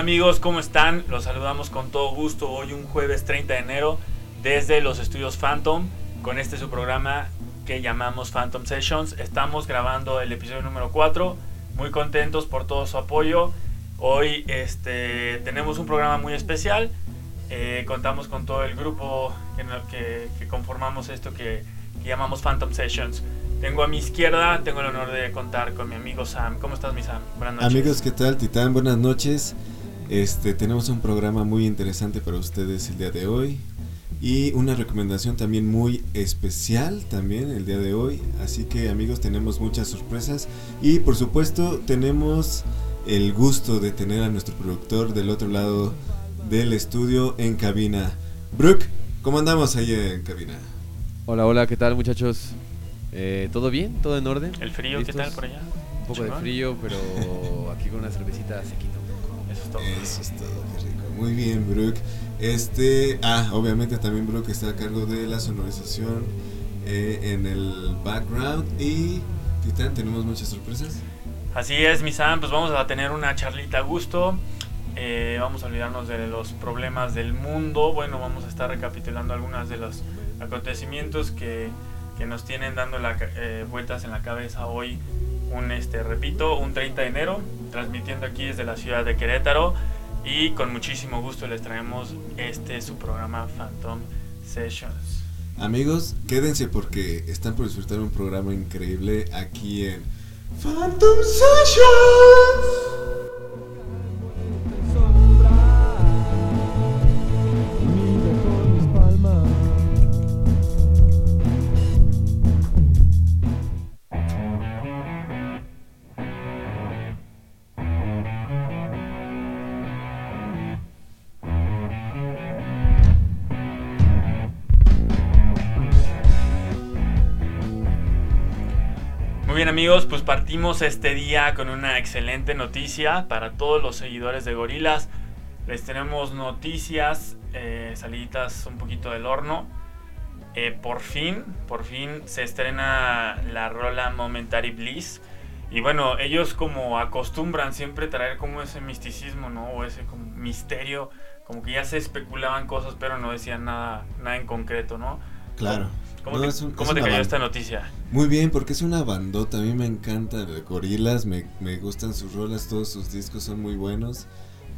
¿Qué tal amigos? ¿Cómo están? Los saludamos con todo gusto hoy un jueves 30 de enero desde los estudios Phantom con este su programa que llamamos Phantom Sessions. Estamos grabando el episodio número 4, muy contentos por todo su apoyo. Hoy este, tenemos un programa muy especial, eh, contamos con todo el grupo que, que, conformamos esto que, que llamamos Phantom Sessions. Tengo a mi izquierda, tengo el honor de contar con mi amigo Sam. ¿Cómo estás, mi Sam? Buenas noches. Amigos, ¿qué tal, Titán? Buenas noches. Este, tenemos un programa muy interesante para ustedes el día de hoy y una recomendación también muy especial también el día de hoy. Así que, amigos, tenemos muchas sorpresas y por supuesto tenemos el gusto de tener a nuestro productor del otro lado del estudio en cabina. Brooke, ¿cómo andamos ahí en cabina? Hola, hola, ¿qué tal, muchachos? Eh, ¿Todo bien? ¿Todo en orden? ¿El frío qué tal por allá? Un poco de frío, pero aquí con una cervecita se quita un poco. Eso es todo. Eso es todo, qué rico. Muy bien, Brooke. Este, ah, obviamente también Brooke está a cargo de la sonorización eh, en el background. Y, Titán, tenemos muchas sorpresas. Así es, mi Sam, pues vamos a tener una charlita a gusto. Eh, vamos a olvidarnos de los problemas del mundo. Bueno, vamos a estar recapitulando algunos de los acontecimientos que que nos tienen dando la, eh, vueltas en la cabeza hoy, un, este, repito, un 30 de enero, transmitiendo aquí desde la ciudad de Querétaro y con muchísimo gusto les traemos este su programa Phantom Sessions. Amigos, quédense porque están por disfrutar un programa increíble aquí en Phantom Sessions. Amigos, pues partimos este día con una excelente noticia para todos los seguidores de Gorilas. Les tenemos noticias, eh, saliditas un poquito del horno. Eh, por fin, por fin se estrena la rola Momentary Bliss. Y bueno, ellos como acostumbran siempre traer como ese misticismo, ¿no? O ese como misterio, como que ya se especulaban cosas, pero no decían nada, nada en concreto, ¿no? Claro. ¿Cómo te, cayó esta noticia? Muy bien, porque es una bandota. A mí me encanta Gorilas, me, me gustan sus rolas, todos sus discos son muy buenos.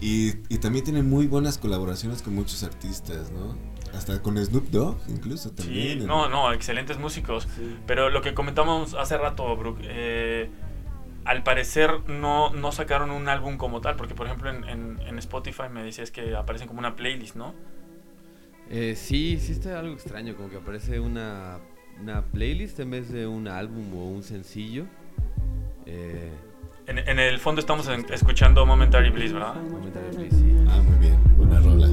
Y, y, también tienen muy buenas colaboraciones con muchos artistas, ¿no? Hasta con Snoop Dogg, incluso también. Sí, no, no, excelentes músicos. Pero lo que comentamos hace rato, Brooke, eh, al parecer no, no sacaron un álbum como tal, porque por ejemplo en, en, en Spotify me decías que aparecen como una playlist, ¿no? Eh, sí, sí está algo extraño, como que aparece una, una playlist en vez de un álbum o un sencillo. Eh, en, en, el fondo estamos escuchando Momentary Bliss, ¿verdad? Momentary Bliss, sí. Ah, muy bien, buena rola.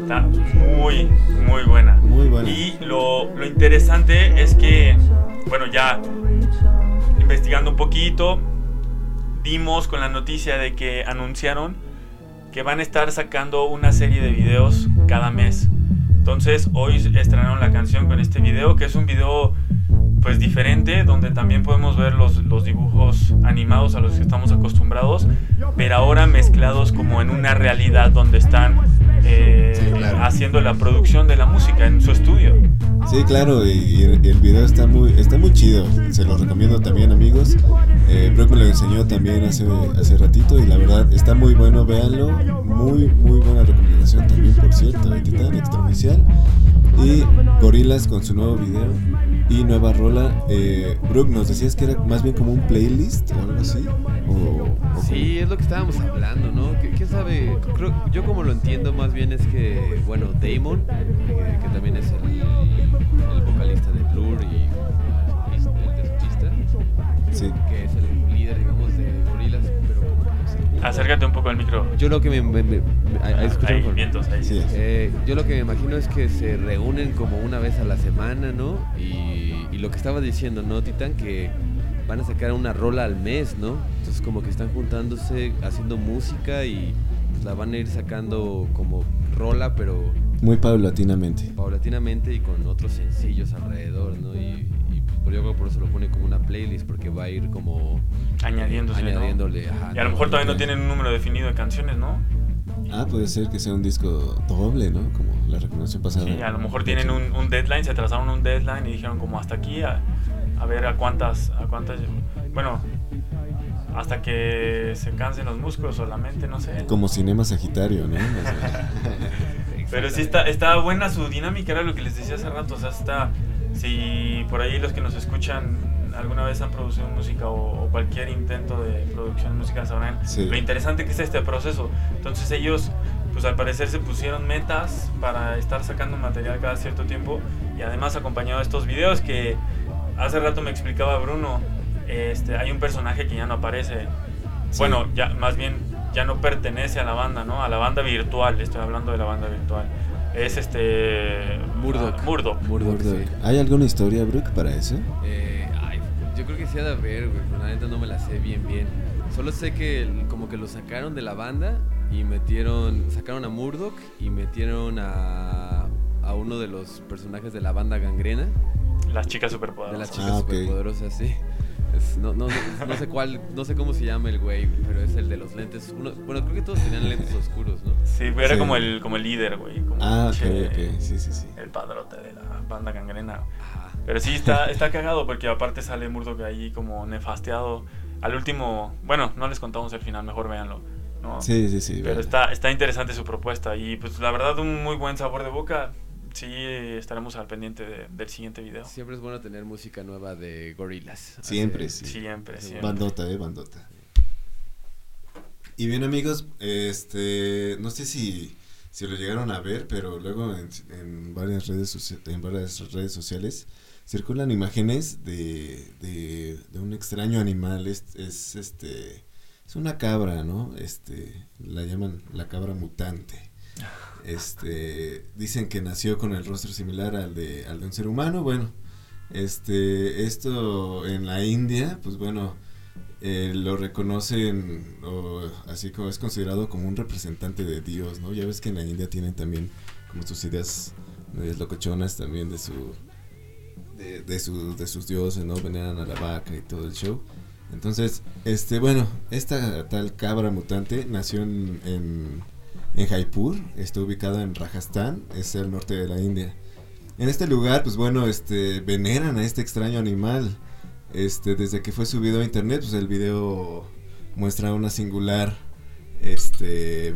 Está muy, muy buena. Muy buena. Y lo, lo interesante es que, bueno, ya investigando un poquito, dimos con la noticia de que anunciaron que van a estar sacando una serie de videos cada mes. Entonces hoy estrenaron la canción con este video, que es un video pues diferente, donde también podemos ver los, los dibujos animados a los que estamos acostumbrados, pero ahora mezclados como en una realidad donde están eh, haciendo la producción de la música en su estudio. Sí, claro, y, el, video está muy, está muy chido, se lo recomiendo también amigos. Eh, Brock me lo enseñó también hace, hace ratito y la verdad está muy bueno, véanlo. Muy, muy buena recomendación también, por cierto, de Titán Extraoficial. Y Gorilas con su nuevo video y nueva rola. Eh, Brooke, nos decías que era más bien como un playlist o algo así. Sí, es lo que estábamos hablando, ¿no? ¿Qué, sabe? Creo, yo como lo entiendo más bien es que, bueno, Damon, que, también es el, vocalista de Blur y el solista, sí. que es el líder, digamos, de Gorillaz, pero como que Acércate un poco al micro. Yo lo que me... me, me ahí, vientos, ahí. Sí. Eh, yo lo que me imagino es que se reúnen como una vez a la semana, ¿no? Y, y lo que estaba diciendo, ¿no, Titán? Que van a sacar una rola al mes, ¿no? Entonces como que están juntándose, haciendo música y pues, la van a ir sacando como rola, pero... Muy paulatinamente. Paulatinamente y con otros sencillos alrededor, ¿no? Y, y pues, yo creo que por eso lo pone como una playlist, porque va a ir como Añadiéndose, ¿no? añadiéndole. ajá, Y a lo mejor todavía no tienen un número definido de canciones, ¿no? Ah, puede ser que sea un disco doble, ¿no? Como la recomendación pasada. Sí, a lo mejor tienen un, un deadline, se trazaron un deadline y dijeron como hasta aquí, a, a ver a cuántas, a cuántas, bueno, hasta que se cansen los músculos o la mente, no sé. Como Cinema Sagitario, ¿no? Pero sí está, está buena su dinámica, era lo que les decía hace rato, o sea, está, si por ahí los que nos escuchan alguna vez han producido música o, o cualquier intento de producción de música sabrán Sí. lo interesante que es este proceso. Entonces ellos, pues al parecer se pusieron metas para estar sacando material cada cierto tiempo y además acompañado de estos videos que hace rato me explicaba Bruno, este, hay un personaje que ya no aparece, Sí. bueno, ya más bien ya no pertenece a la banda, ¿no? A la banda virtual, estoy hablando de la banda virtual. Es este Murdoch. ah, Murdoch. Murdoch, Murdoch. sí. ¿Hay alguna historia, Brooke, para eso? Eh, ay, yo creo que sí ha de haber, güey, pero la neta no me la sé bien bien. Solo sé que el- como que lo sacaron de la banda y metieron, sacaron a Murdoch y metieron a, a uno de los personajes de la banda gangrena, Las chicas de superpoderosas. las chicas Ah, ok. superpoderosas, sí. Es- no, no, no sé cuál, no sé cómo se llama el güey, pero es el de los lentes. Uno, bueno, creo que todos tenían lentes oscuros, ¿no? Sí, era Sí. como el como el líder, güey, como Ah, ok, che- ok. Sí, sí, sí. el padrote de la banda gangrena. Ajá. Pero sí está está cagado porque aparte sale Murdoch ahí como nefasteado. Al último, bueno, no les contamos el final, mejor véanlo, ¿no? Sí, sí, sí. Pero vale. está, está interesante su propuesta y pues la verdad un muy buen sabor de boca. Sí, estaremos al pendiente de- del siguiente video. Siempre es bueno tener música nueva de Gorillaz. Siempre, Hace- sí. Siempre, siempre. Bandota, eh, bandota. Y bien amigos, este, no sé si, si lo llegaron a ver, pero luego en, en varias redes en varias redes sociales circulan imágenes de, de, de un extraño animal, es, es este, es una cabra, ¿no? Este, la llaman la cabra mutante. Este, dicen que nació con el rostro similar al de, al de un ser humano, bueno, este, esto en la India, pues bueno, eh, lo reconocen, o así como es considerado como un representante de Dios, ¿no? Ya ves que en la India tienen también como sus ideas locochonas también de su, de, de, su, de sus dioses, ¿no? Veneran a la vaca y todo el show. Entonces, este, bueno, esta tal cabra mutante nació en, en, en Jaipur, está ubicada en Rajasthan, es el norte de la India. En este lugar, pues bueno, este, veneran a este extraño animal. Este, desde que fue subido a internet, pues el video muestra una singular, este,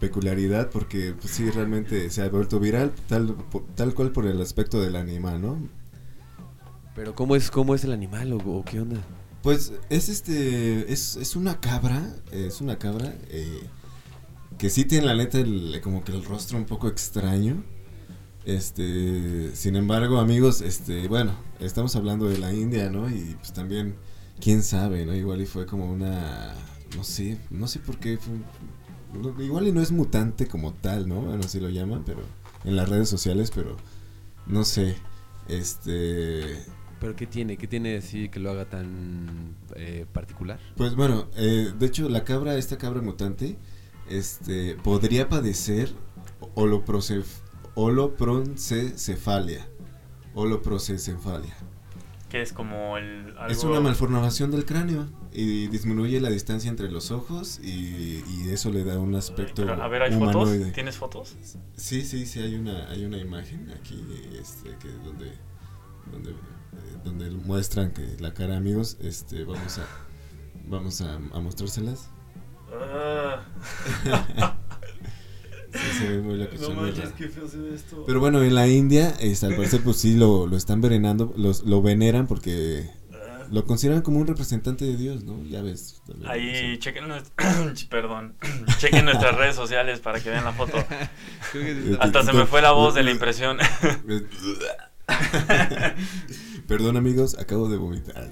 peculiaridad, porque pues sí, realmente se ha vuelto viral, tal, tal cual por el aspecto del animal, ¿no? Pero ¿cómo es, cómo es el animal o, o qué onda? Pues es este, es, es una cabra, es una cabra eh, que sí tiene la neta el- como que el rostro un poco extraño. Este, sin embargo, amigos, este, bueno, estamos hablando de la India, ¿no? Y pues también, quién sabe, ¿no? Igual y fue como una, no sé, no sé por qué, fue, igual y no es mutante como tal, ¿no? Bueno, así lo llaman, pero en las redes sociales, pero no sé, este, ¿Pero qué tiene? ¿Qué tiene así que lo haga tan eh, particular? Pues bueno, eh, de hecho la cabra, esta cabra mutante, este, podría padecer holoprocef, holoproncefalia. Holoprocencefalia. Que es como el algo- Es una malformación del cráneo y disminuye la distancia entre los ojos y, y eso le da un aspecto Pero, a ver, ¿hay humanoide. fotos? ¿Tienes fotos? Sí, sí, sí, hay una, hay una imagen aquí este, que donde, donde, eh, donde muestran que la cara, amigos, este, vamos a, vamos a, a mostrárselas. Ah. Sí, se ve muy loco, no manches, qué feo se ve esto. Pero bueno, en la India, este, al parecer, pues sí lo, lo están venerando, los, lo veneran porque Ah. lo consideran como un representante de Dios, ¿no? Ya ves. también, Ahí sí. chequen, perdón, chequen nuestras redes sociales para que vean la foto. Eh, Hasta se me fue la voz de la impresión. Perdón, amigos, acabo de vomitar.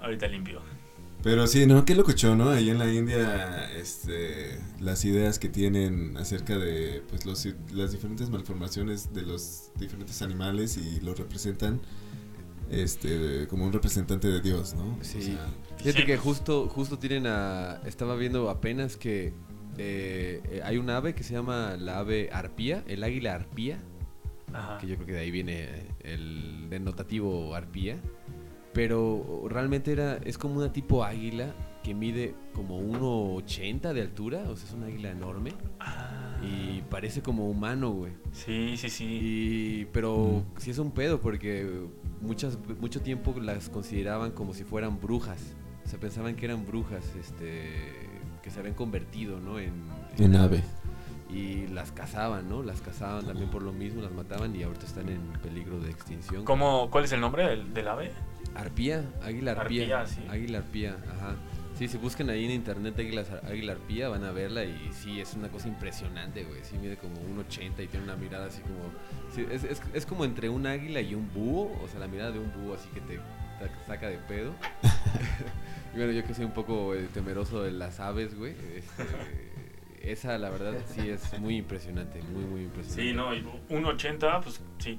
Ahorita limpio. Pero sí, no, qué locochón, ¿no? Ahí en la India, este, las ideas que tienen acerca de, pues, los, las diferentes malformaciones de los diferentes animales y los representan, este, como un representante de Dios, ¿no? Sí. O sea, Fíjate que justo, justo tienen a. Estaba viendo apenas que eh, eh, hay un ave que se llama la ave arpía, el águila arpía. Ajá. que yo creo que de ahí viene el denotativo arpía. Pero realmente era, es como una tipo águila que mide como 1,80 de altura, o sea, es una águila enorme. Ah, Y parece como humano, güey. sí, sí, sí. Y, pero sí es un pedo porque muchas, mucho tiempo las consideraban como si fueran brujas. O sea, pensaban que eran brujas, este, que se habían convertido, ¿no? En, En ave. Y las cazaban, ¿no? Las cazaban también por lo mismo, las mataban y ahorita están en peligro de extinción. ¿Cómo, ¿Cuál es el nombre del, del ave? Arpía, águila arpía. Arpía, sí. Águila arpía, ajá. Sí, si buscan ahí en internet águila, águila arpía van a verla y sí, es una cosa impresionante, güey. Sí, mide como un 80 y tiene una mirada así como... sí, es, es, es como entre un águila y un búho, o sea, la mirada de un búho así que te, te saca de pedo. y bueno, yo que soy un poco eh, temeroso de las aves, güey. este, esa, la verdad, sí es muy impresionante, muy, muy impresionante. Sí, no, y un 80, pues sí.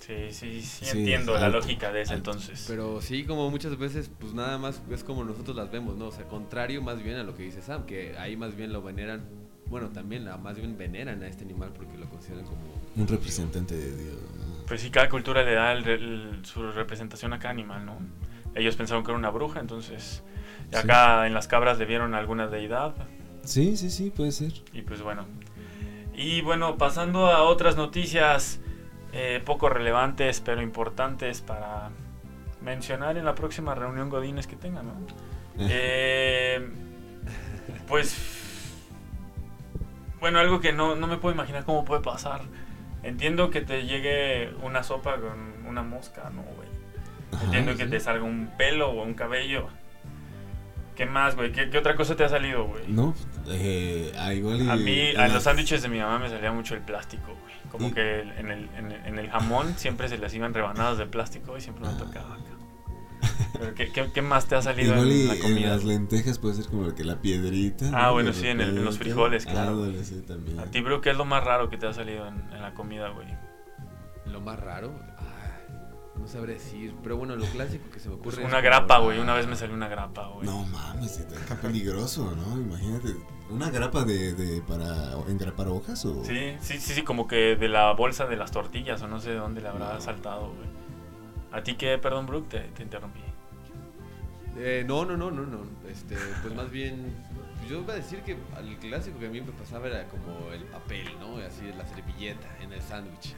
Sí, sí, sí, Sí, entiendo la lógica de ese alto. entonces. Pero sí, como muchas veces, pues nada más es como nosotros las vemos, ¿no? O sea, contrario más bien a lo que dice Sam, que ahí más bien lo veneran, bueno, también la- más bien veneran a este animal porque lo consideran como... Un representante de Dios. ¿no? Pues sí, cada cultura le da el- el- su representación a cada animal, ¿no? Ellos pensaron que era una bruja, entonces y Sí. acá en las cabras le vieron alguna deidad Sí, sí, sí, puede ser. y pues bueno. Y bueno, pasando a otras noticias eh, poco relevantes pero importantes para mencionar en la próxima reunión Godines que tengan, ¿no? Eh, pues bueno, algo que no, no me puedo imaginar cómo puede pasar. Entiendo que te llegue una sopa con una mosca, no, güey. Ajá, Entiendo que sí. te salga un pelo o un cabello. ¿Qué más, güey? ¿Qué, qué otra cosa te ha salido, güey? No, eh, igual y- A mí, a la- los sándwiches de mi mamá me salía mucho el plástico, güey. Como Y- que en el, en, el, en el jamón siempre se les iban rebanadas de plástico y siempre me Ah. tocaba acá. Pero ¿qué, qué, qué más te ha salido Igual y en la en comida? las lentejas puede ser como que la piedrita. Ah, ¿no? bueno, sí, en el- en los frijoles, claro. Ah, bueno, sí, también. A ti, bro, ¿qué es lo más raro que te ha salido en, en la comida, güey? Lo más raro, no sabré decir, pero bueno, lo clásico que se me ocurre... Pues es una grapa, güey. Una vez me salió una grapa, güey. No mames, está peligroso, ¿no? Imagínate, una grapa de, de para engrapar hojas o Sí, sí, sí, sí, como que de la bolsa de las tortillas o no sé de dónde le habrá No. saltado, güey. ¿A ti qué? Perdón, Brooke, te, te interrumpí. Eh, no, no, no, no, no. Este, pues más bien, yo iba a decir que el clásico que a mí me pasaba era como el papel, ¿no? Así la servilleta en el sándwich.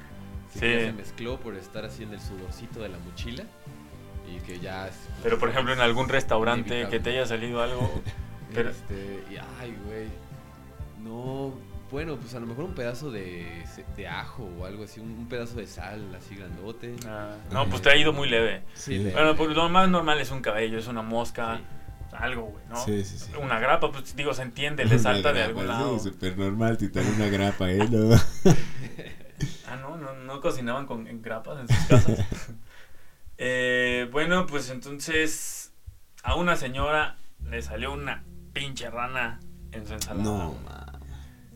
Que Sí. ya se mezcló por estar así en el sudorcito de la mochila y que ya. es- Pero, por ejemplo, en algún restaurante Inevitable. que te haya salido algo. pero- Este, y ay, güey. No, bueno, pues a lo mejor un pedazo de, de ajo o algo así, un, un pedazo de sal así grandote. ah, no, pues te ha ido muy leve. Sí, Sí. le- Bueno, pues lo más normal es un cabello, es una mosca, Sí. algo, güey, ¿no? Sí, sí, sí. Una grapa, pues digo, se entiende, le salta de grapa, algún sí, lado. súper normal, Titán, una grapa, ¿eh? No. Ah, no, no, no cocinaban con en grapas en sus casas. Eh, bueno, pues entonces a una señora le salió una pinche rana en su ensalada. No.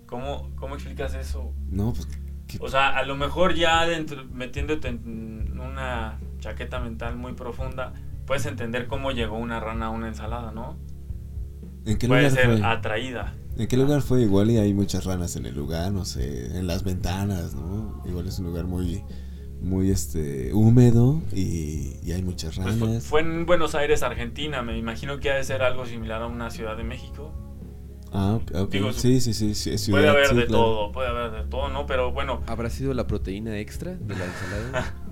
¿Cómo, ¿Cómo explicas eso? No, pues. ¿qué- O sea, a lo mejor ya dentro, metiéndote en una chaqueta mental muy profunda, puedes entender cómo llegó una rana a una ensalada, ¿no? ¿En qué Puede lugar ser fue? atraída. ¿En qué lugar fue? Igual y hay muchas ranas en el lugar, no sé, en las ventanas, ¿no? Igual es un lugar muy, muy, este, húmedo y, y hay muchas Pues fue, ranas. fue en Buenos Aires, Argentina. Me imagino que ha de ser algo similar a una Ciudad de México. Ah, ok. Digo, sí, sí, sí, puede haber sí, de claro. todo, puede haber de todo, ¿no? Pero bueno, ¿Habrá sido la proteína extra de la ensalada?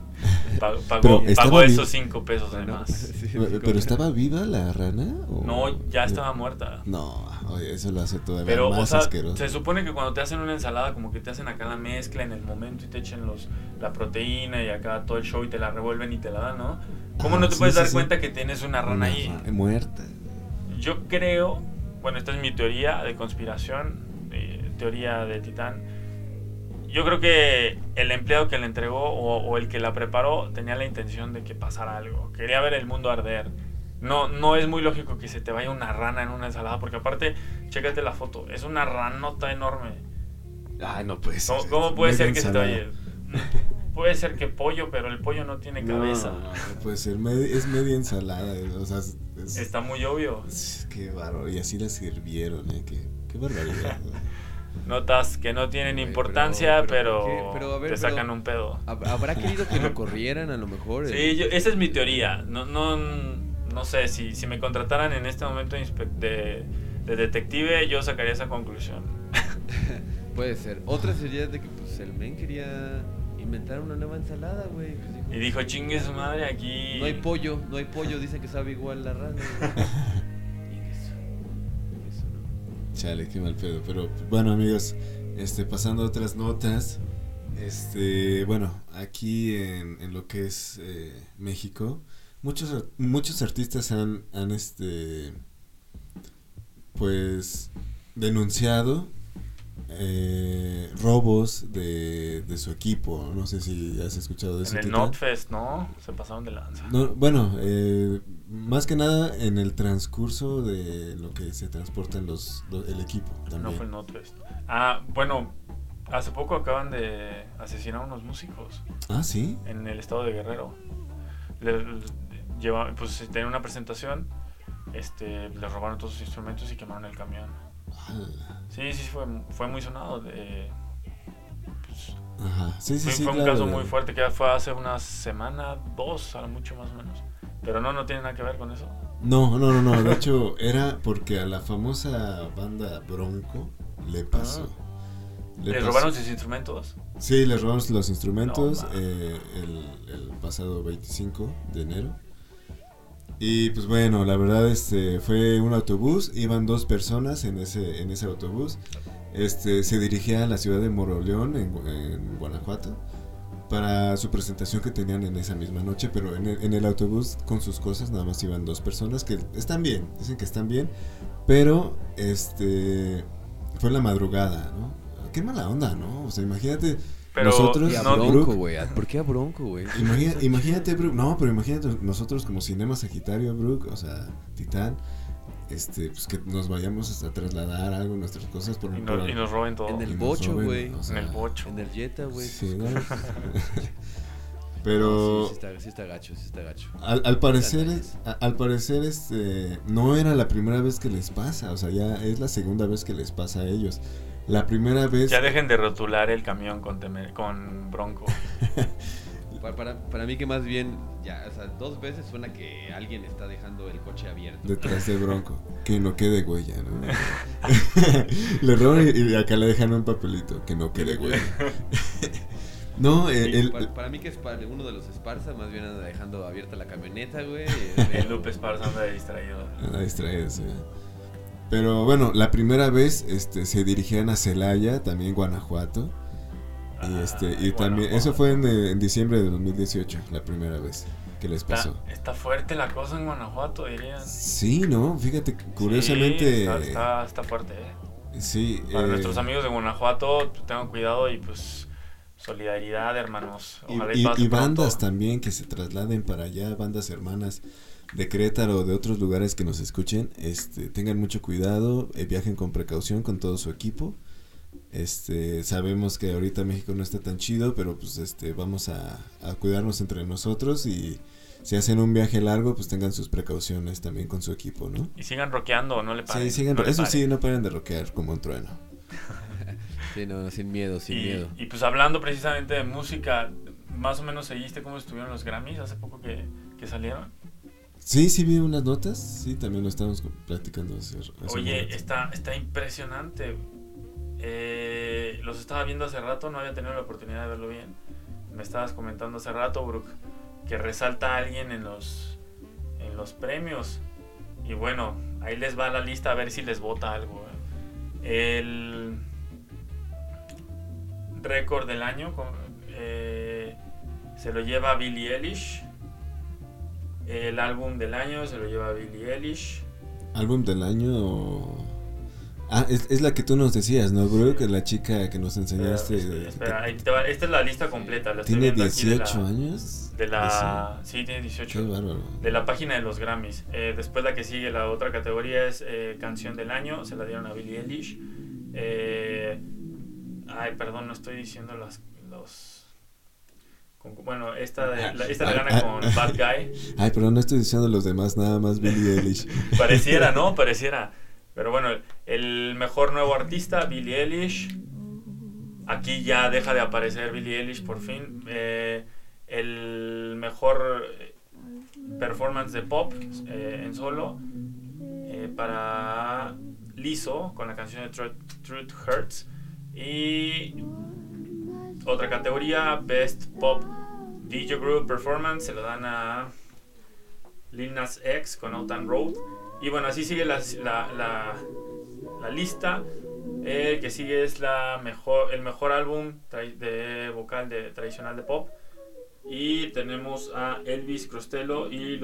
pa- pagó, pagó vi- esos cinco pesos de más. sí, Pero, estaba viva la rana? o- No, ya estaba muerta. No, oye, eso lo hace todavía Pero, más o sea, asqueroso. se supone que cuando te hacen una ensalada, como que te hacen acá la mezcla en el momento y te echen los, la proteína y acá todo el show y te la revuelven y te la dan, ¿no? ¿Cómo Ajá, no te sí, puedes sí, dar sí. cuenta que tienes una rana Una ahí? ra- muerta. Yo creo, bueno, esta es mi teoría de conspiración, de- teoría de Titán. Yo creo que el empleado que la entregó o, o el que la preparó tenía la intención de que pasara algo. Quería ver el mundo arder. No, no es muy lógico que se te vaya una rana en una ensalada, porque aparte, chécate la foto, es una ranota enorme. Ay, no puede ser. ¿Cómo, cómo puede ser que se te ensalada. vaya? Puede ser que pollo, pero el pollo no tiene cabeza. no, no puede ser. es media ensalada. O sea, es- Está muy obvio. es- qué bárbaro. Y así la sirvieron, ¿eh? Qué, qué barbaridad. ¿No? Notas que no tienen importancia, pero- pero, pero ¿por qué? Pero, a ver, te sacan un pedo. Hab- ¿Habrá querido que lo corrieran a lo mejor? Sí, yo- esa es mi teoría. No, no, no sé, si, si me contrataran en este momento de, de, de detective, yo sacaría esa conclusión. Puede ser. Otra sería de que pues el men quería inventar una nueva ensalada, güey. Pues, Y dijo, chingue su madre, aquí... No hay pollo, no hay pollo, dicen que sabe igual la rana. Chale, qué mal pedo. Pero bueno, amigos, este, pasando a otras notas. Este, bueno, aquí en, en lo que es eh, México, muchos, muchos artistas han, han este, pues, denunciado eh, robos de, de su equipo. No sé si has escuchado de eso. En el. Notfest, ¿no? Se pasaron de lanza. No, bueno, eh, más que nada en el transcurso de lo que se transportan los, lo- el equipo también. No fue el Notfest. Ah, bueno, hace poco acaban de asesinar a unos músicos Ah, sí. en el estado de Guerrero. Le, le- lleva- pues tenían una presentación, este, les robaron todos sus instrumentos y quemaron el camión. Ah, Sí, sí, fue, fue muy sonado. de- pues, Ajá. Sí, sí, fue, sí. fue un caso muy fuerte que fue hace una semana, dos, a lo mucho más o menos. Pero no, no tiene nada que ver con eso. No, no, no, no. De hecho, era porque a la famosa banda Bronco le pasó. Le ¿Les pasó. robaron sus instrumentos? Sí, les robaron los instrumentos No, eh, el, el pasado 25 de enero. Y pues bueno, la verdad este fue un autobús, iban dos personas en ese en ese autobús. Este se dirigía a la ciudad de Moroleón en, en Guanajuato para su presentación que tenían en esa misma noche, pero en el, en el autobús con sus cosas nada más iban dos personas que están bien, dicen que están bien, pero este fue en la madrugada, ¿no? Qué mala onda, ¿no? O sea, imagínate Pero nosotros Y a no, Bronco, Brooke. güey. ¿Por qué a Bronco, güey? Imagina- imagínate, Brook. No, pero imagínate nosotros como Cinema Sagitario, Brook, o sea, Titán, este, pues que nos vayamos a trasladar algo, nuestras cosas por y, por- no- y nos roben todo. En el bocho, güey. o sea, en el bocho. En el Jetta, güey. Sí, ¿no? Pero sí, sí está, sí está gacho, sí está gacho. al, al parecer, a- al parecer, este, no era la primera vez que les pasa, o sea, ya es la segunda vez que les pasa a ellos. La primera vez, Ya dejen de rotular el camión con, temer- con Bronco. Para, para, para mí que más bien, ya, o sea, dos veces suena que alguien está dejando el coche abierto. detrás de Bronco, que no quede huella, ¿no? le roban y, y acá le dejan un papelito, que no quede huella. no, el, para, para mí que es para uno de los Esparza, más bien anda dejando abierta la camioneta, güey. El Lupe Esparza anda distraído. Anda distraído, sí. Pero bueno, la primera vez este, se dirigían a Celaya, también Guanajuato. Y, Ah, este, y también, eso fue en, eh, en diciembre de 2018, la primera vez que les pasó. Está, fuerte la cosa en Guanajuato, dirían. Sí, ¿no? Fíjate, curiosamente... Sí, está, está- está fuerte, ¿eh? sí, Para eh, nuestros amigos de Guanajuato, pues, tengan cuidado y pues solidaridad, hermanos. Y, Ojalá y- pase y bandas también que se trasladen para allá, bandas hermanas de Querétaro o de otros lugares que nos escuchen, este, tengan mucho cuidado, eh, viajen con precaución con todo su equipo. Este, sabemos que ahorita México no está tan chido, pero pues este, vamos a, a cuidarnos entre nosotros y si hacen un viaje largo, pues tengan sus precauciones también con su equipo, ¿no? Y sigan rockeando, no le paren. Sí, sigan, no le eso paren. sí, no paren de rockear como un trueno. Sí, no, sin miedo, sin y, miedo. y, pues hablando precisamente de música, más o menos seguiste cómo estuvieron los Grammys hace poco que, que salieron. Sí, sí vi unas notas, sí, también lo estamos platicando hace, hace Oye, está, está impresionante. Eh, los estaba viendo hace rato, no había tenido la oportunidad de verlo bien. Me estabas comentando hace rato, Brooke, que resalta a alguien en los, en los premios. Y bueno, ahí les va la lista a ver si les vota algo. ¿eh? El récord del año eh, se lo lleva Billie Eilish. El álbum del año se lo lleva Billie Eilish. ¿Álbum del año? Ah, es, es la que tú nos decías, ¿no, bro? Que la chica que nos enseñaste... Espera, de- espera, que. Esta es la lista completa. La tiene viendo aquí de la- 18 años. De la, sí, tiene Qué 18. bárbaro. De la página de los Grammys. Eh, después la que sigue, la otra categoría es eh, Canción del Año. Se la dieron a Billie Eilish. Eh, ay, perdón, no estoy diciendo las, los... con- bueno, esta, de, la- esta la Ah, gana ah, con ah. Bad Guy. Ay, pero no estoy diciendo los demás, nada más Billie Eilish. Pareciera, ¿no? Pareciera. Pero bueno, El mejor nuevo artista, Billie Eilish. Aquí ya deja de aparecer Billie Eilish por fin. Eh, el mejor eh, performance de pop eh, en solo para Lizzo con la canción de Truth, Hurts. Y otra categoría, Best Pop DJ Group Performance, se lo dan a Lil Nas X con Out Road. Y bueno, así sigue la, la, la, lista. El que sigue es la mejor, el mejor álbum de vocal de, tradicional de pop. Y tenemos a Elvis Costello y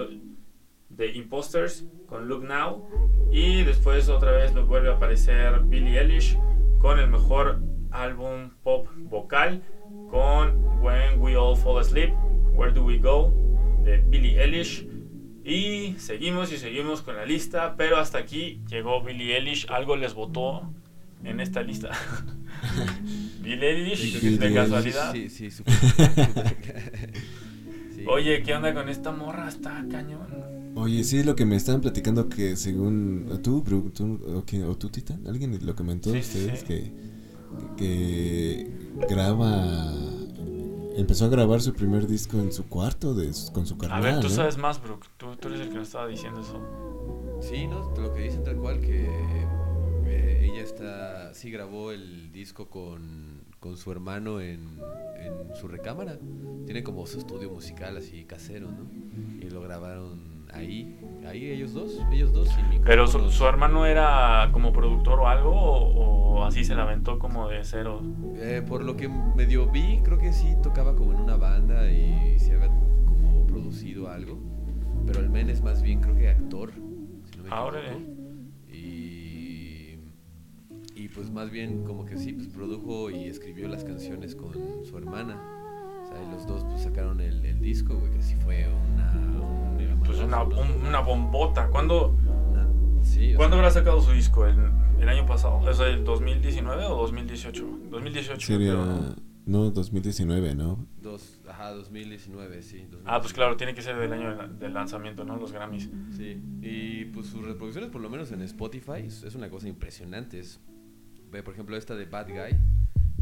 de Imposters con Look Now. Y después otra vez vuelve a aparecer Billie Eilish con el mejor álbum pop vocal con When We All Fall Asleep, Where Do We Go de Billie Eilish. Y seguimos y seguimos con la lista, pero hasta aquí llegó Billie Eilish. Algo les votó en esta lista. Billie Eilish, de casualidad. Sí, sí, Oye, ¿qué onda con esta morra? Está cañón. Oye, sí, lo que me estaban platicando que según tú, tú o, o, tú, Titan, alguien lo comentó ustedes que, que graba empezó a grabar su primer disco en su cuarto de, con su carnal. A ver, tú sabes más, Brooke. Tú, tú, eres el que nos estaba diciendo eso. Sí, ¿no? Lo que dicen tal cual que eh, ella está, sí grabó el disco con, con su hermano en, en, su recámara. Tiene como su estudio musical así casero, ¿no? Y lo grabaron ahí, ahí ellos dos, ellos dos sin Pero su, hermano era como productor o algo, o, así se la aventó como de cero. Eh, por lo que medio vi, creo que sí tocaba como en una banda y se había como producido algo. Pero el men es más bien, creo que actor. Si no Ahora, y, y pues más bien como que sí, pues produjo y escribió las canciones con su hermana. O sea, y los dos pues sacaron el, el disco, güey, que sí fue una pues una, una bombota. ¿Cuándo, ¿Cuándo habrá sacado su disco? ¿El, el año pasado? ¿Es el 2019 o 2018? 2018. Sería, no, 2019, ¿no? Dos, ajá, 2019, sí. Ah, pues claro, tiene que ser del año del lanzamiento, ¿no? Los Grammys. Sí, y pues sus reproducciones, por lo menos en Spotify, es una cosa impresionante. Es, por ejemplo, esta de Bad Guy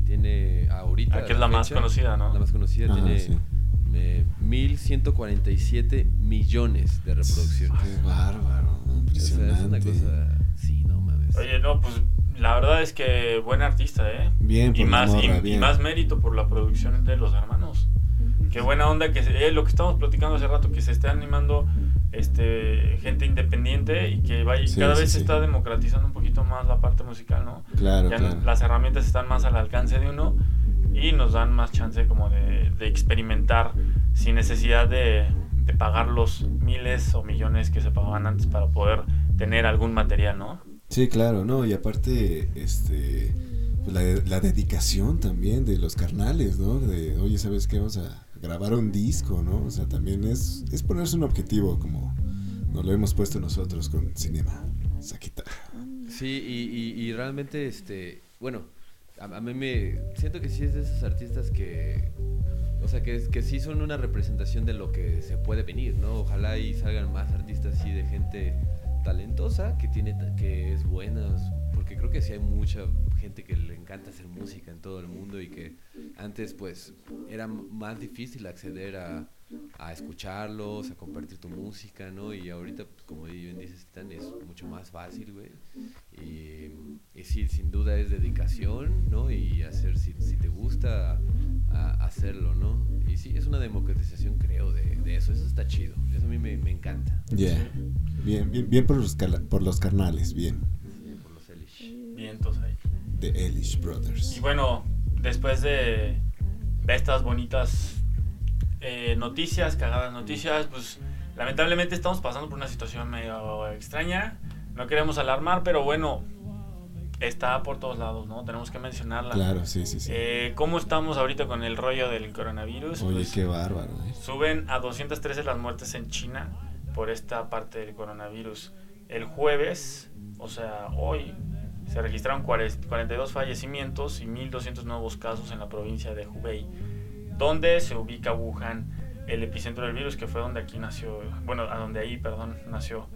tiene ahorita. Aquí es la, más conocida, ¿no? La más conocida, tiene 1147 millones de reproducciones. Qué bárbaro, impresionante. es una cosa. Sí, no mames. Oye, no, pues la verdad es que buen artista, ¿eh? Bien, y más y, más mérito por la producción de los hermanos. Qué buena onda que eh, lo que estamos platicando hace rato que se esté animando este gente independiente y que vaya, cada vez se está democratizando un poquito más la parte musical, ¿no? Claro, claro. Las herramientas están más al alcance de uno y nos dan más chance como de, experimentar sin necesidad de, pagar los miles o millones que se pagaban antes para poder tener algún material, ¿no? Sí, claro, no, y aparte, este, pues la, la, dedicación también de los carnales, ¿no? De, oye, ¿sabes qué? Vamos a grabar un disco, ¿no? O sea, también es, es ponerse un objetivo como nos lo hemos puesto nosotros con Cinema, Saquita. Sí, y, y, realmente, este, bueno, a, mí me siento que sí es de esos artistas que o sea que, que sí son una representación de lo que se puede venir no ojalá y salgan más artistas así de gente talentosa que tiene que es buena porque creo que sí hay mucha gente que le encanta hacer música en todo el mundo y que antes pues era más difícil acceder a, a escucharlos, a compartir tu música, ¿no? Y ahorita, pues, como bien dices, es mucho más fácil, güey. Y, y, sí, sin duda es dedicación, ¿no? Y hacer, si, si te gusta, hacerlo, ¿no? Y sí, es una democratización, creo, de, de eso. Eso está chido. Eso a mí me, me encanta. Bien, bien, bien por los, por los carnales, bien. Entonces ahí. The Elish Brothers. Y bueno, después de, de estas bonitas eh, noticias, cagadas noticias, pues lamentablemente estamos pasando por una situación medio extraña. No queremos alarmar, pero bueno, está por todos lados, ¿no? Tenemos que mencionarla. Claro, sí, sí, sí. Eh, ¿Cómo estamos ahorita con el rollo del coronavirus? Oye, pues, qué bárbaro. ¿eh? Suben a 213 las muertes en China por esta parte del coronavirus. El jueves, o sea, hoy, se registraron 42 fallecimientos y 1.200 nuevos casos en la provincia de Hubei donde se ubica Wuhan, el epicentro del virus, que fue donde aquí nació, bueno, a donde ahí, perdón, nació.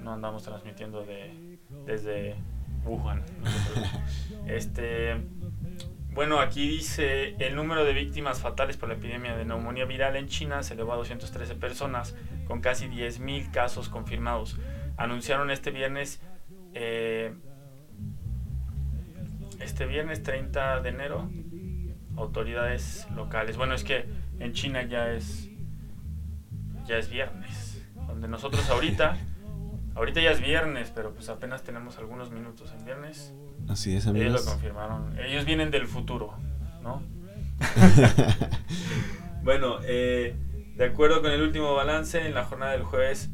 No andamos transmitiendo de, desde Wuhan. Este, bueno, aquí dice el número de víctimas fatales por la epidemia de neumonía viral en China se elevó a 213 personas, con casi 10.000 casos confirmados. Anunciaron este viernes, eh, este viernes 30 de enero, autoridades locales. Bueno, es que en China ya es, ya es viernes, donde nosotros ahorita Ahorita ya es viernes, pero pues apenas tenemos algunos minutos en viernes. Así es, amigos. Ellos lo confirmaron. Ellos vienen del futuro, ¿no? bueno, eh, de acuerdo con el último balance, en la jornada del jueves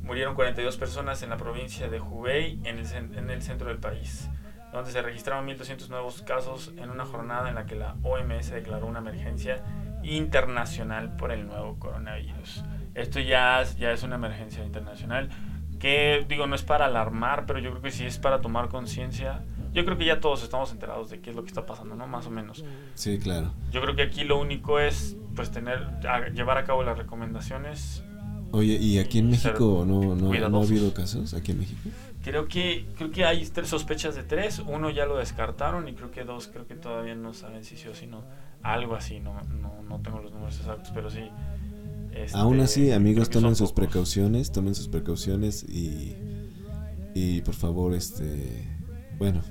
murieron 42 personas en la provincia de Hubei, en el, en el centro del país, donde se registraron 1.200 nuevos casos en una jornada en la que la OMS declaró una emergencia internacional por el nuevo coronavirus. Esto ya, ya es una emergencia internacional que digo, no es para alarmar, pero yo creo que sí es para tomar conciencia. Yo creo que ya todos estamos enterados de qué es lo que está pasando, ¿no? Más o menos. Sí, claro. Yo creo que aquí lo único es, pues, tener, llevar a cabo las recomendaciones. Oye, ¿y aquí en México no, no, no, ha habido casos? ¿Aquí en México? Creo que, creo que hay tres sospechas de tres. Uno ya lo descartaron y creo que dos, creo que todavía no saben si sí o si no. Algo así, no, no, no tengo los números exactos, pero sí este, Aún así, amigos, tomen sus precauciones, tomen sus precauciones y, y por favor, este, bueno,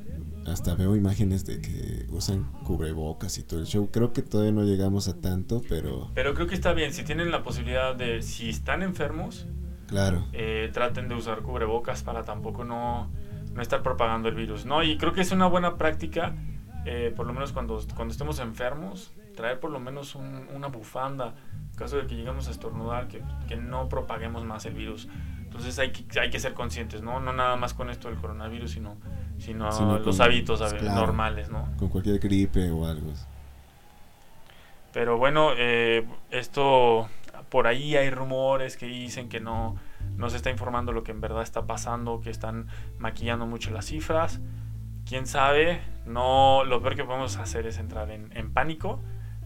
hasta veo imágenes de que usan cubrebocas y todo el show. Creo que todavía no llegamos a tanto, pero... Pero creo que está bien, si tienen la posibilidad de, si están enfermos, claro. Eh, traten de usar cubrebocas para tampoco no, no estar propagando el virus, ¿no? Y creo que es una buena práctica, eh, por lo menos cuando, cuando estemos enfermos, traer por lo menos una bufanda caso de que lleguemos a estornudar, que, que, no propaguemos más el virus. Entonces hay que, hay que ser conscientes, ¿no? No nada más con esto del coronavirus, sino, sino, los hábitos normales, ¿no? Con cualquier gripe o algo. Pero bueno, eh, esto, por ahí hay rumores que dicen que no, no se está informando lo que en verdad está pasando, que están maquillando mucho las cifras. Quién sabe, no, lo peor que podemos hacer es entrar en, en pánico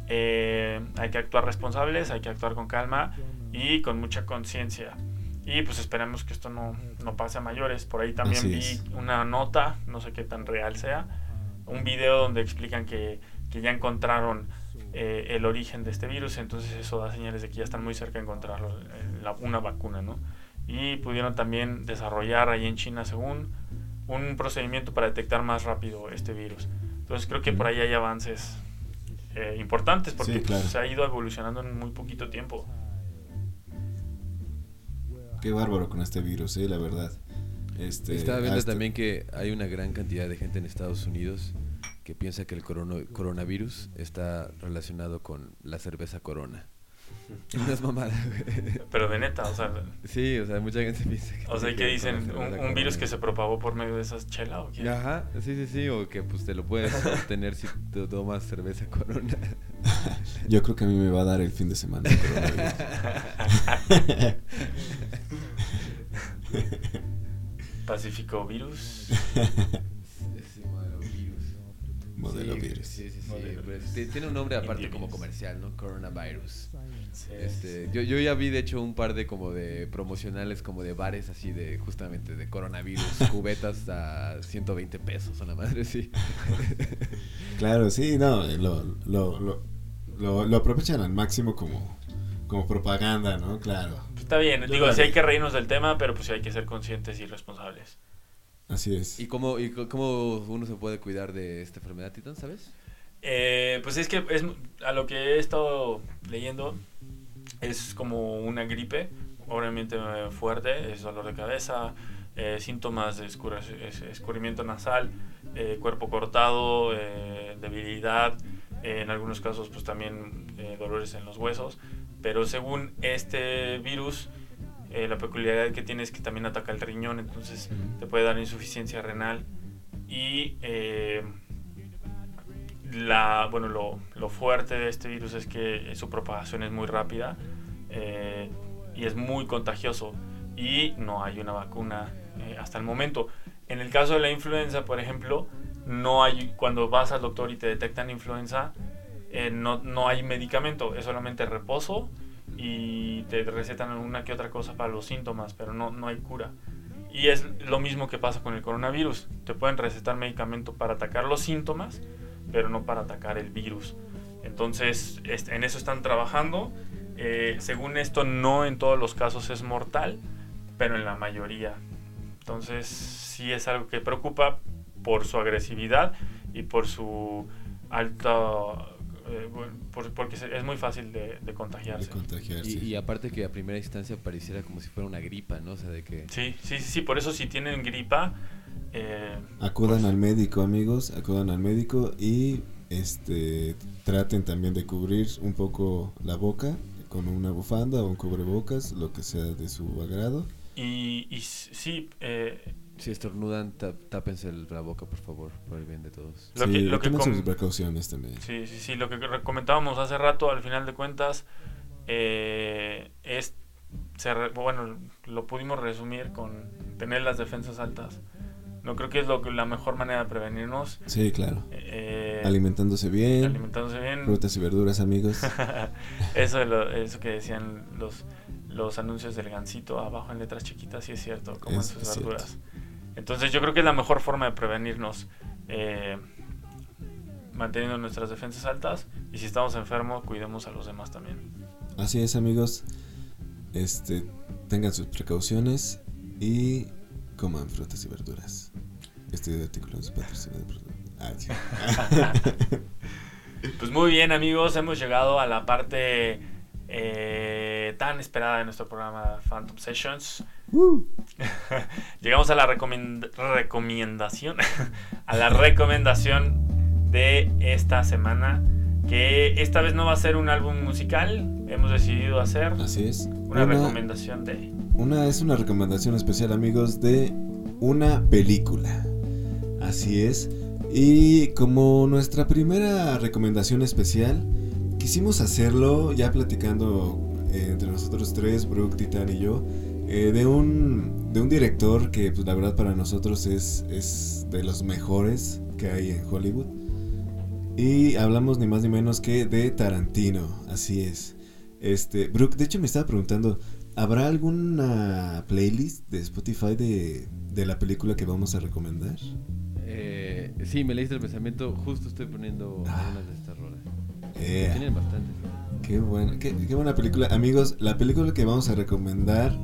eh, hay que actuar responsables, hay que actuar con calma y con mucha conciencia. Y pues esperemos que esto no, no, pase a mayores. Por ahí también vi una nota, no sé qué tan real sea, un video donde explican que, que ya encontraron eh, el origen de este virus, entonces eso da señales de que ya están muy cerca de encontrar una vacuna, ¿no? Y pudieron también desarrollar ahí en China, según, un procedimiento para detectar más rápido este virus. Entonces creo que por ahí hay avances eh, importantes porque se ha ido evolucionando en muy poquito tiempo. Qué bárbaro con este virus, eh, la verdad. Este, Estaba viendo también que hay una gran cantidad de gente en Estados Unidos que piensa que el coronavirus está relacionado con la cerveza Corona. No es mamada, Pero de neta, o sea. Sí, o sea, mucha gente piensa que. O sea, que dicen un, virus que se propagó por medio de esas chelas o qué. Ajá, sí, sí, sí, o que pues te lo puedes obtener si te tomas cerveza corona. Yo creo que a mí me va a dar el fin de semana Pacífico virus. Modelo virus. Sí, sí, sí. Pues, tiene un nombre aparte como comercial, ¿no? Coronavirus. Este, yo, yo ya vi de hecho un par de como de promocionales como de bares así de justamente de coronavirus, cubetas a 120 pesos, una madre sí. claro, sí, no, lo, lo, lo, lo, aprovechan al máximo como, como propaganda, ¿no? Claro. está bien, digo, sí hay que reírnos del tema, pero pues sí hay que ser conscientes y responsables. Así es. ¿Y cómo, y cómo uno se puede cuidar de esta enfermedad, Titán, sabes? Eh, pues es que es, a lo que he estado leyendo es como una gripe, obviamente fuerte, es dolor de cabeza, eh, síntomas de escurrimiento nasal, eh, cuerpo cortado, debilidad, en algunos casos pues también dolores en los huesos, pero según este virus, la peculiaridad que tiene es que también ataca el riñón, entonces te puede dar insuficiencia renal y la, bueno, lo, lo, fuerte de este virus es que su propagación es muy rápida eh, y es muy contagioso y no hay una vacuna eh, hasta el momento. En el caso de la influenza, por ejemplo, no hay, cuando vas al doctor y te detectan influenza, eh, no, no, hay medicamento, es solamente reposo y te recetan alguna que otra cosa para los síntomas, pero no, no hay cura. Y es lo mismo que pasa con el coronavirus. Te pueden recetar medicamento para atacar los síntomas, pero no para atacar el virus. Entonces, en eso están trabajando. Eh, según esto, no en todos los casos es mortal, pero en la mayoría. Entonces, sí es algo que preocupa por su agresividad y por su alta eh, porque es muy fácil de, contagiarse. Y, aparte que a primera instancia pareciera como si fuera una gripa, ¿no? O sea, de que... Sí, sí, sí, por eso si tienen gripa... Eh, acudan pues al médico, amigos, acudan al médico y este traten también de cubrir un poco la boca con una bufanda o un cubrebocas, lo que sea de su agrado. Y, y sí, eh, si estornudan, tápense la boca, por favor, por el bien de todos. Lo que, lo que sus precauciones también. Sí, sí, sí. Lo que comentábamos hace rato, al final de cuentas, eh, es. bueno, lo pudimos resumir con tener las defensas altas. No creo que es lo que, la mejor manera de prevenirnos. Sí, claro. Eh, alimentándose bien. Alimentándose bien. Frutas y verduras, amigos. eso, eso que decían los, los anuncios del gancito abajo en letras chiquitas, sí es cierto, como sus verduras. Entonces yo creo que es la mejor forma de prevenirnos. Eh, manteniendo nuestras defensas altas y si estamos enfermos cuidemos a los demás también. Así es amigos, este, tengan sus precauciones y coman frutas y verduras. Este artículo es patrocinado ah, pues muy bien amigos, hemos llegado a la parte eh, tan esperada de nuestro programa Phantom Sessions. Llegamos a la recomendación, a la recomendación de esta semana, que esta vez no va a ser un álbum musical, hemos decidido hacer. Así es. Una, recomendación de... Una es una recomendación especial, amigos, de una película. Así es. Y como nuestra primera recomendación especial, quisimos hacerlo ya platicando entre nosotros tres, Brooke, Titan y yo, eh, de, un, de un director que pues, la verdad para nosotros es, es de los mejores que hay en Hollywood. Y hablamos ni más ni menos que de Tarantino, así es. Este, Brooke, de hecho me estaba preguntando, ¿habrá alguna playlist de Spotify de, de la película que vamos a recomendar? Eh, sí, me leíste el pensamiento, justo estoy poniendo ah. de estas rolas. Tienen bastantes. Qué buena, qué, qué buena película. Amigos, la película que vamos a recomendar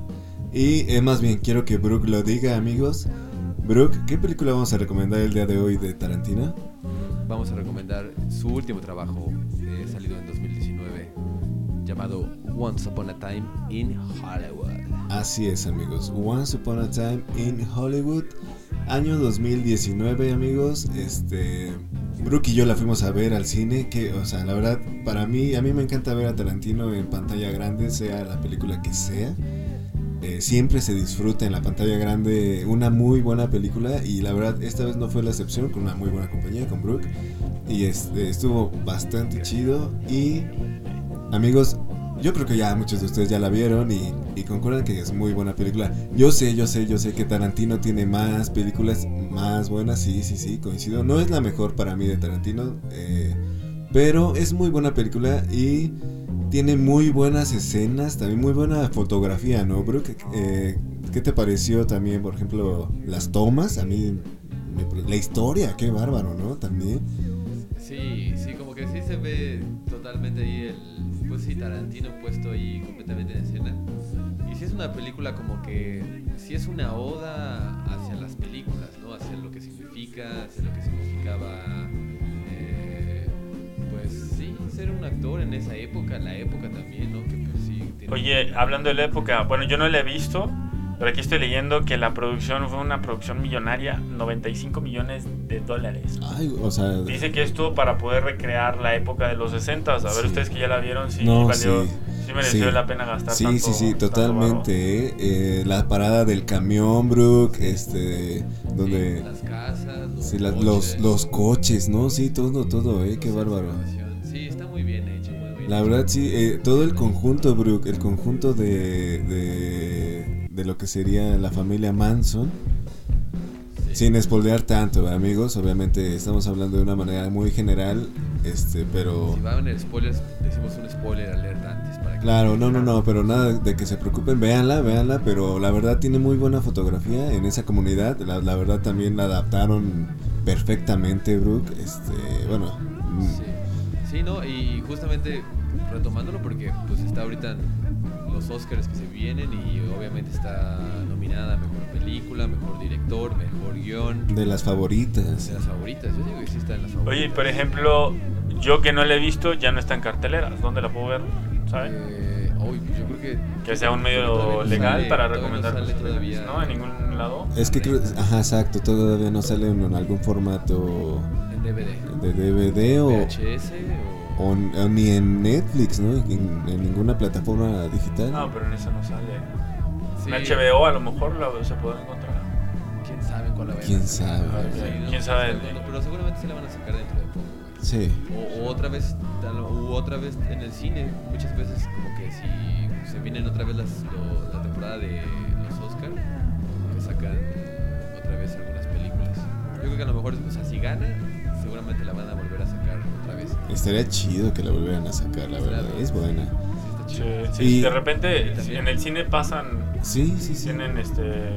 y eh, más bien, quiero que Brooke lo diga, amigos. Brooke, ¿qué película vamos a recomendar el día de hoy de Tarantino? Vamos a recomendar su último trabajo, eh, salido en 2019, llamado Once Upon a Time in Hollywood. Así es, amigos. Once Upon a Time in Hollywood, año 2019, amigos. Este. Brooke y yo la fuimos a ver al cine, que, o sea, la verdad, para mí, a mí me encanta ver a Tarantino en pantalla grande, sea la película que sea. Eh, siempre se disfruta en la pantalla grande una muy buena película y la verdad esta vez no fue la excepción con una muy buena compañía, con Brooke. Y este, estuvo bastante chido y amigos, yo creo que ya muchos de ustedes ya la vieron y, y, concuerdan que es muy buena película. Yo sé, yo sé, yo sé que Tarantino tiene más películas más buenas, sí, sí, sí, coincido. No es la mejor para mí de Tarantino, eh, pero es muy buena película y tiene muy buenas escenas, también muy buena fotografía, ¿no, Brooke? Eh, ¿Qué te pareció también, por ejemplo, las tomas? A mí, la historia, qué bárbaro, ¿no? También. Sí, sí, como que sí se ve totalmente ahí el, pues sí, Tarantino puesto ahí completamente en escena. Y sí es una película como que, sí es una oda hacia las películas, ¿no? Hacia lo que significa, hacia lo que significaba ser un actor en esa época, la época también, ¿no? Pues, Oye, hablando de la época, bueno, yo no la he visto, pero aquí estoy leyendo que la producción fue una producción millonaria, 95 millones de dólares. Ay, o sea... Dice que esto para poder recrear la época de los 60. A ver ustedes que ya la vieron, si valió... Sí. mereció la pena gastar Sí, sí, sí, totalmente. ¿eh? Eh, la parada del camión, Brook, este, donde... las casas, los, los, los, coches, ¿no? Sí, todo, todo, ¿eh? Qué bárbaro. La verdad sí, eh, todo el conjunto, Brooke, el conjunto de, de, de, lo que sería la familia Manson. Sin espoldear tanto, amigos. Obviamente estamos hablando de una manera muy general, este, pero... Si van en spoilers, decimos un spoiler alert antes. Para que Claro, no, no, no, pero nada de que se preocupen, véanla, véanla, pero la verdad tiene muy buena fotografía en esa comunidad, la, la verdad también la adaptaron perfectamente, Brooke, este, bueno, mm, Sí. Sí, no, y justamente retomándolo porque pues está ahorita los Oscars que se vienen y obviamente está nominada a Mejor Película, Mejor Director, Mejor Guión. de las favoritas. De las favoritas, yo digo que sí está en las favoritas. Oye, por ejemplo, yo que no la he visto, ya no está en carteleras. ¿Dónde la puedo ver? ¿Sabes? Eh, uy, pues yo creo que... Que sea un medio no legal sale, para todavía no recomendar. legales, todavía ¿No? En ningún lado. Es que creo, ajá, exacto, todavía no sale en algún formato DVD. de DVD o, VHS o... o, o ni en Netflix, ¿no? En, en ninguna plataforma digital. No, pero en eso no sale. Sí, En HBO a lo mejor la, se puede encontrar. ¿Quién sabe cuál la ¿Quién sabe? Sí. ¿Quién sabe? Pero, seguramente se la van a sacar dentro de poco. Sí. O, o otra vez u otra vez en el cine muchas veces como que si se vienen otra vez las, lo- la temporada de los Oscar que sacan otra vez algunas películas yo creo que a lo mejor o sea si gana seguramente la van a volver a sacar otra vez Estaría chido que la volvieran a sacar, la verdad, es buena. sí está Sí, chido sí, Y- de repente en el cine pasan, Sí, sí, sí. tienen este,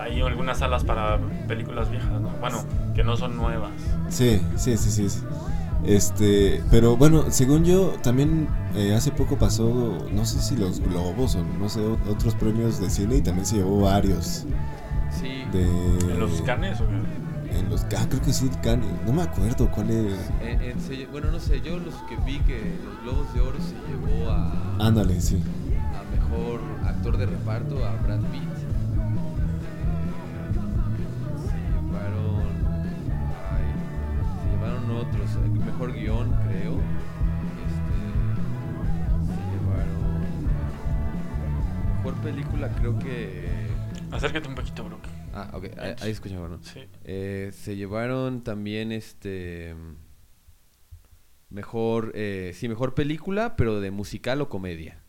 hay algunas salas para películas viejas, ¿no? Bueno, que no son nuevas. Sí, sí, sí, sí. sí. Este, pero bueno, según yo, también eh, hace poco pasó, no sé si los Globos o no sé, otros premios de cine y también se llevó varios. sí De, ¿En los canes o qué? En los, ah, creo que sí, Cannes, no me acuerdo cuál es. en- en- se lle- bueno no sé yo los que vi que los Globos de Oro se llevó a, Ándale, sí. a mejor actor de reparto a Brad Pitt. Eh, se llevaron. Ay, se llevaron otros. eh, Mejor guion, creo. Este, se llevaron. Mejor película, creo que. Acércate un poquito, Brooke. Ah, ok, ahí, ahí escuchaba, ¿no? Sí. Eh, se llevaron también este. Mejor. Eh, sí, mejor película, pero de musical o comedia.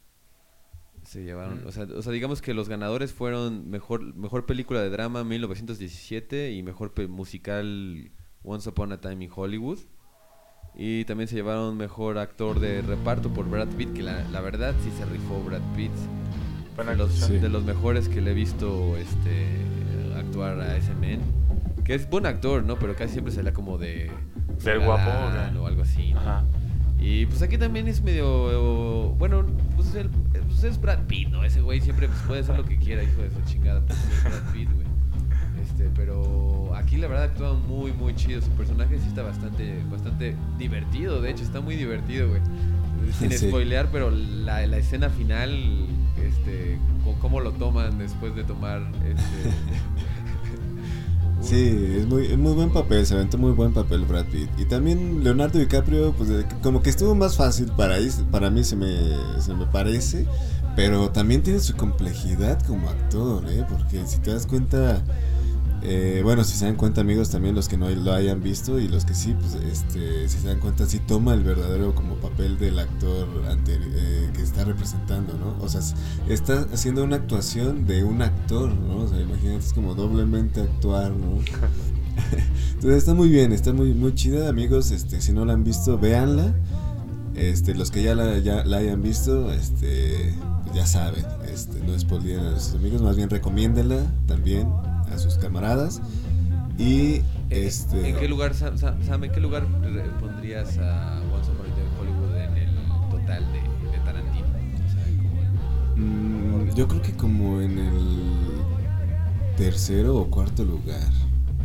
Se llevaron. Mm. O, sea, o sea, digamos que los ganadores fueron mejor, mejor película de drama 1917 y mejor musical Once Upon a Time in Hollywood. Y también se llevaron mejor actor de reparto por Brad Pitt, que la, la verdad sí se rifó Brad Pitt. De los. Sí. de los mejores que le he visto este actuar a ese men. Que es buen actor, ¿no? Pero casi siempre se le como de... Del guapo, ¿o algo así, ¿no? Ajá. Y pues aquí también es medio... Bueno, pues, el- pues es Brad Pitt, ¿no? Ese güey siempre pues, puede hacer lo que quiera, hijo de su chingada. Pues es Brad Pitt, güey. Este, pero aquí la verdad actúa muy, muy chido. Su personaje sí está bastante, bastante divertido. De hecho, está muy divertido, güey. Sin Sí. spoilear, pero la, la escena final, este, cómo lo toman después de tomar este. Sí, es muy, es muy buen papel, se aventó muy buen papel Brad Pitt. Y también Leonardo DiCaprio, pues como que estuvo más fácil para, para mí, se me, se me parece. Pero también tiene su complejidad como actor, ¿eh? Porque si te das cuenta, eh, bueno, si se dan cuenta amigos, también los que no lo hayan visto y los que sí, pues este, si se dan cuenta, sí toma el verdadero como papel del actor eh, que está representando, ¿no? O sea, está haciendo una actuación de un actor, ¿no? O sea, imagínate, es como doblemente actuar, ¿no? Entonces está muy bien, está muy, muy chida, amigos, este, si no la han visto, véanla. Este, los que ya la, ya la hayan visto, este, ya saben, este, no spoileen a sus amigos, más bien recomiéndenla también a sus camaradas. Y este ¿En qué lugar, Sam, Sam- en qué lugar pondrías a Once Upon a Time Hollywood en el total de, de Tarantino? O sea, como mm, yo creo que como en el tercero o cuarto lugar.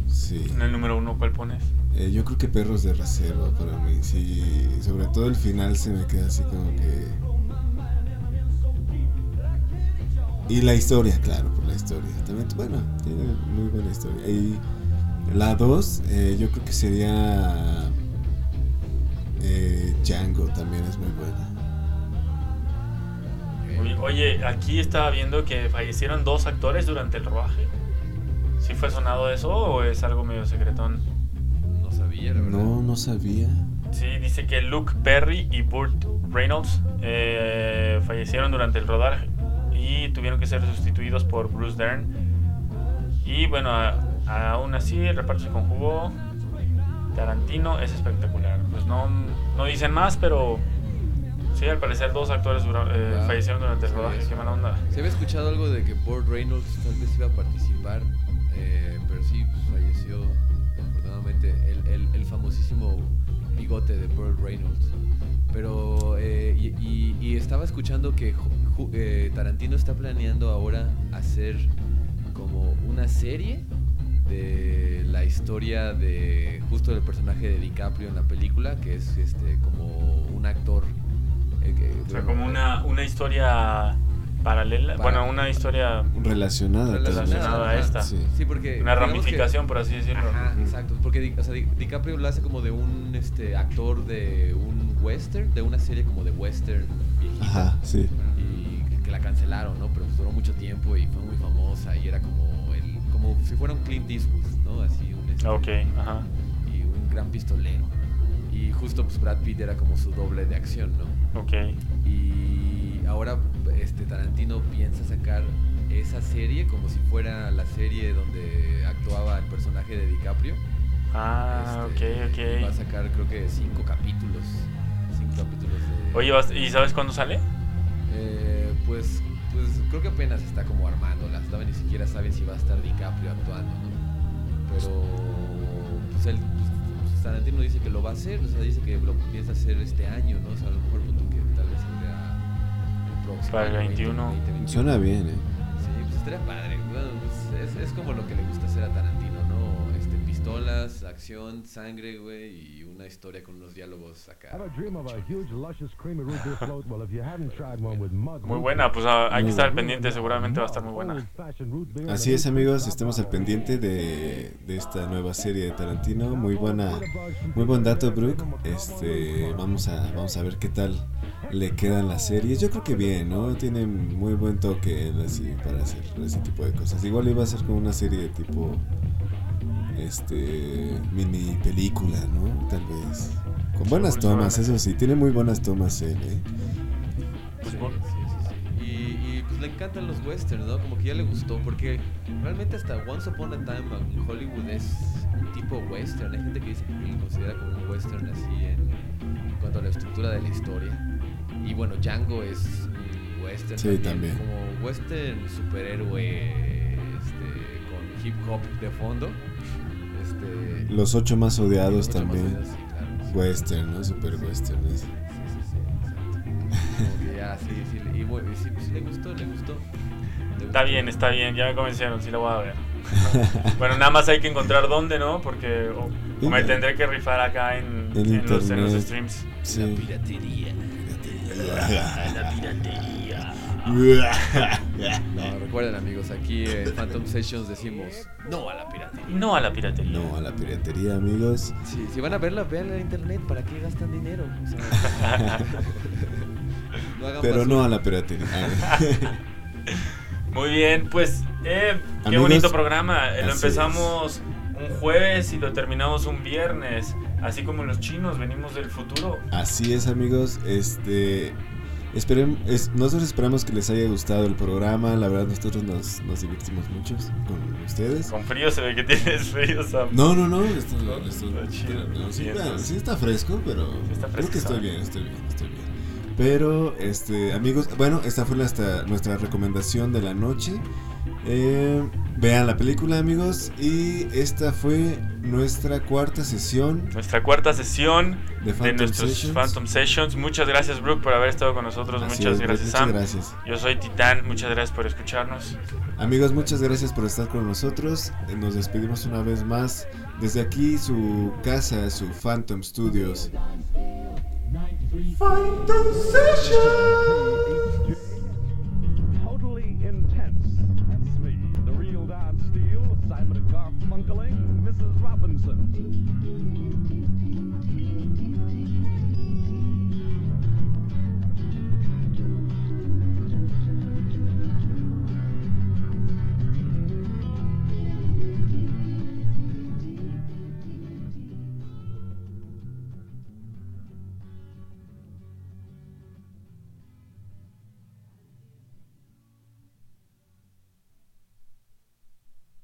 Sí. En el número uno, ¿cuál pones? Eh, yo creo que perros de reserva para mí. Sí, sobre todo el final se me queda así como que. Y la historia, claro, por la historia. También, bueno, tiene muy buena historia. Y la 2, yo creo que sería. Eh, Django también es muy buena. Oye, Oye, aquí estaba viendo que fallecieron dos actores durante el rodaje. ¿Sí fue sonado eso o es algo medio secretón? no sabía, la verdad. No, no sabía. Sí, dice que Luke Perry y Burt Reynolds eh, fallecieron durante el rodaje y tuvieron que ser sustituidos por Bruce Dern. Y bueno, a- aún así el reparto se conjugó. Tarantino es espectacular. Pues no, no dicen más, pero sí, al parecer dos actores dura- eh, Wow. fallecieron durante el rodaje. Qué mala onda. Se había escuchado algo de que Burt Reynolds tal vez iba a participar, eh, pero sí, pues, falleció afortunadamente el, el- el famosísimo bigote de Burt Reynolds. Pero, eh, y, y- y estaba escuchando que eh, Tarantino está planeando ahora hacer como una serie de la historia de justo del personaje de DiCaprio en la película, que es este como un actor. eh, que- O sea, bueno, como una, una historia paralela. Para- bueno, una historia, Relacionada. Relacionada a esta. Sí. Sí, porque. una que- ramificación, por así decirlo. Ajá, exacto. Porque o sea, DiCaprio lo hace como de un este, actor de un western, de una serie como de western viejita. Ajá, sí. Que, la cancelaron, ¿no? Pero pues duró mucho tiempo y fue muy famosa y era como el, como si fuera un Clint Eastwood, ¿no? Así un este, Ah, Ok, ajá. y un gran pistolero. Y justo pues Brad Pitt era como su doble de acción, ¿no? Ok. Y ahora este Tarantino piensa sacar esa serie como si fuera la serie donde actuaba el personaje de DiCaprio. Ah, Este, y Va a ok, ok. sacar creo que cinco capítulos. Cinco capítulos de... Oye, ¿y sabes cuándo sale? Eh, pues, pues creo que apenas está como armándolas. Todavía ni siquiera saben si va a estar DiCaprio actuando, ¿no? Pero pues él, pues, Tarantino dice que lo va a hacer, o sea, dice que lo piensa hacer este año, ¿no? O sea, a lo mejor punto que tal vez sea el próximo. Para el año, 21. 2021. Suena bien, ¿eh? Sí, pues estaría padre. Bueno, pues, es, es como lo que le gusta hacer a Tarantino, ¿no? Pistolas, acción, sangre, güey, y una historia con unos diálogos acá. Ever dream of a huge, luscious, creamy root beer float? Well, if you haven't tried one with mug Muy buena, pues ah, hay que estar al pendiente, seguramente va a estar muy buena. Así es amigos, estemos al pendiente de, de esta nueva serie de Tarantino. Muy buena, muy buen dato, Brooke. Este, vamos a, vamos a ver qué tal le quedan las series. Yo creo que bien, ¿no? Tiene muy buen toque él así para hacer ese tipo de cosas. Igual iba a ser como una serie de tipo, este, mini película, ¿no? Tal vez. Con buenas tomas, eso sí, tiene muy buenas tomas él, ¿eh? Pues, Sí, bueno. sí, sí, sí. Y, y, pues le encantan los westerns, ¿no? Como que ya le gustó, porque realmente hasta Once Upon a Time en Hollywood es un tipo western. Hay gente que dice que lo considera como un western así en, en cuanto a la estructura de la historia. Y bueno, Django es un western Sí, también. como western superhéroe este, con hip hop de fondo. Este, Los ocho más odiados mucho más también. odiados, claro, sí. Western, ¿no? Super western. Sí, sí, sí, exacto. Como que ya, sí, sí, y bueno, sí, pues, sí le gustó, le gustó. Está bien, está bien, ya me convencieron, sí la voy a ver. bueno, nada más hay que encontrar dónde, ¿no? Porque o, o me tendré que rifar acá en, En en los, en los streams. Sí. La piratería. La piratería. No, recuerden amigos, aquí en Phantom Sessions decimos no a la piratería. No a la piratería. No a la piratería, amigos. Sí, si van a verla, veanla en internet, ¿para qué gastan dinero? O sea, no hagan Pero basura. no a la piratería. Muy bien, pues eh, qué Amigos, bonito programa. Eh, Lo empezamos un jueves y lo terminamos un viernes. Así como los chinos, venimos del futuro. Así es, amigos. Este. Esperem, es- nosotros esperamos que les haya gustado el programa. La verdad, nosotros nos, nos divertimos mucho con ustedes. Con frío se ve que tienes frío, Sam. No, no, no. Esto, esto- está chido. no, sí, está, sí está fresco, pero. Sí está creo que fresco, estoy bien, estoy bien, estoy bien. Pero, este, amigos, bueno, esta fue nuestra, nuestra recomendación de la noche. Eh, vean la película, amigos. Y esta fue nuestra cuarta sesión Nuestra cuarta sesión de de Phantom nuestros Sessions. Phantom Sessions. Muchas gracias, Brooke, por haber estado con nosotros. Así muchas es, gracias, muchas Sam. gracias. Yo soy Titán. Muchas gracias por escucharnos. Amigos, muchas gracias por estar con nosotros. Eh, Nos despedimos una vez más desde aquí, su casa, su Phantom Studios. Totally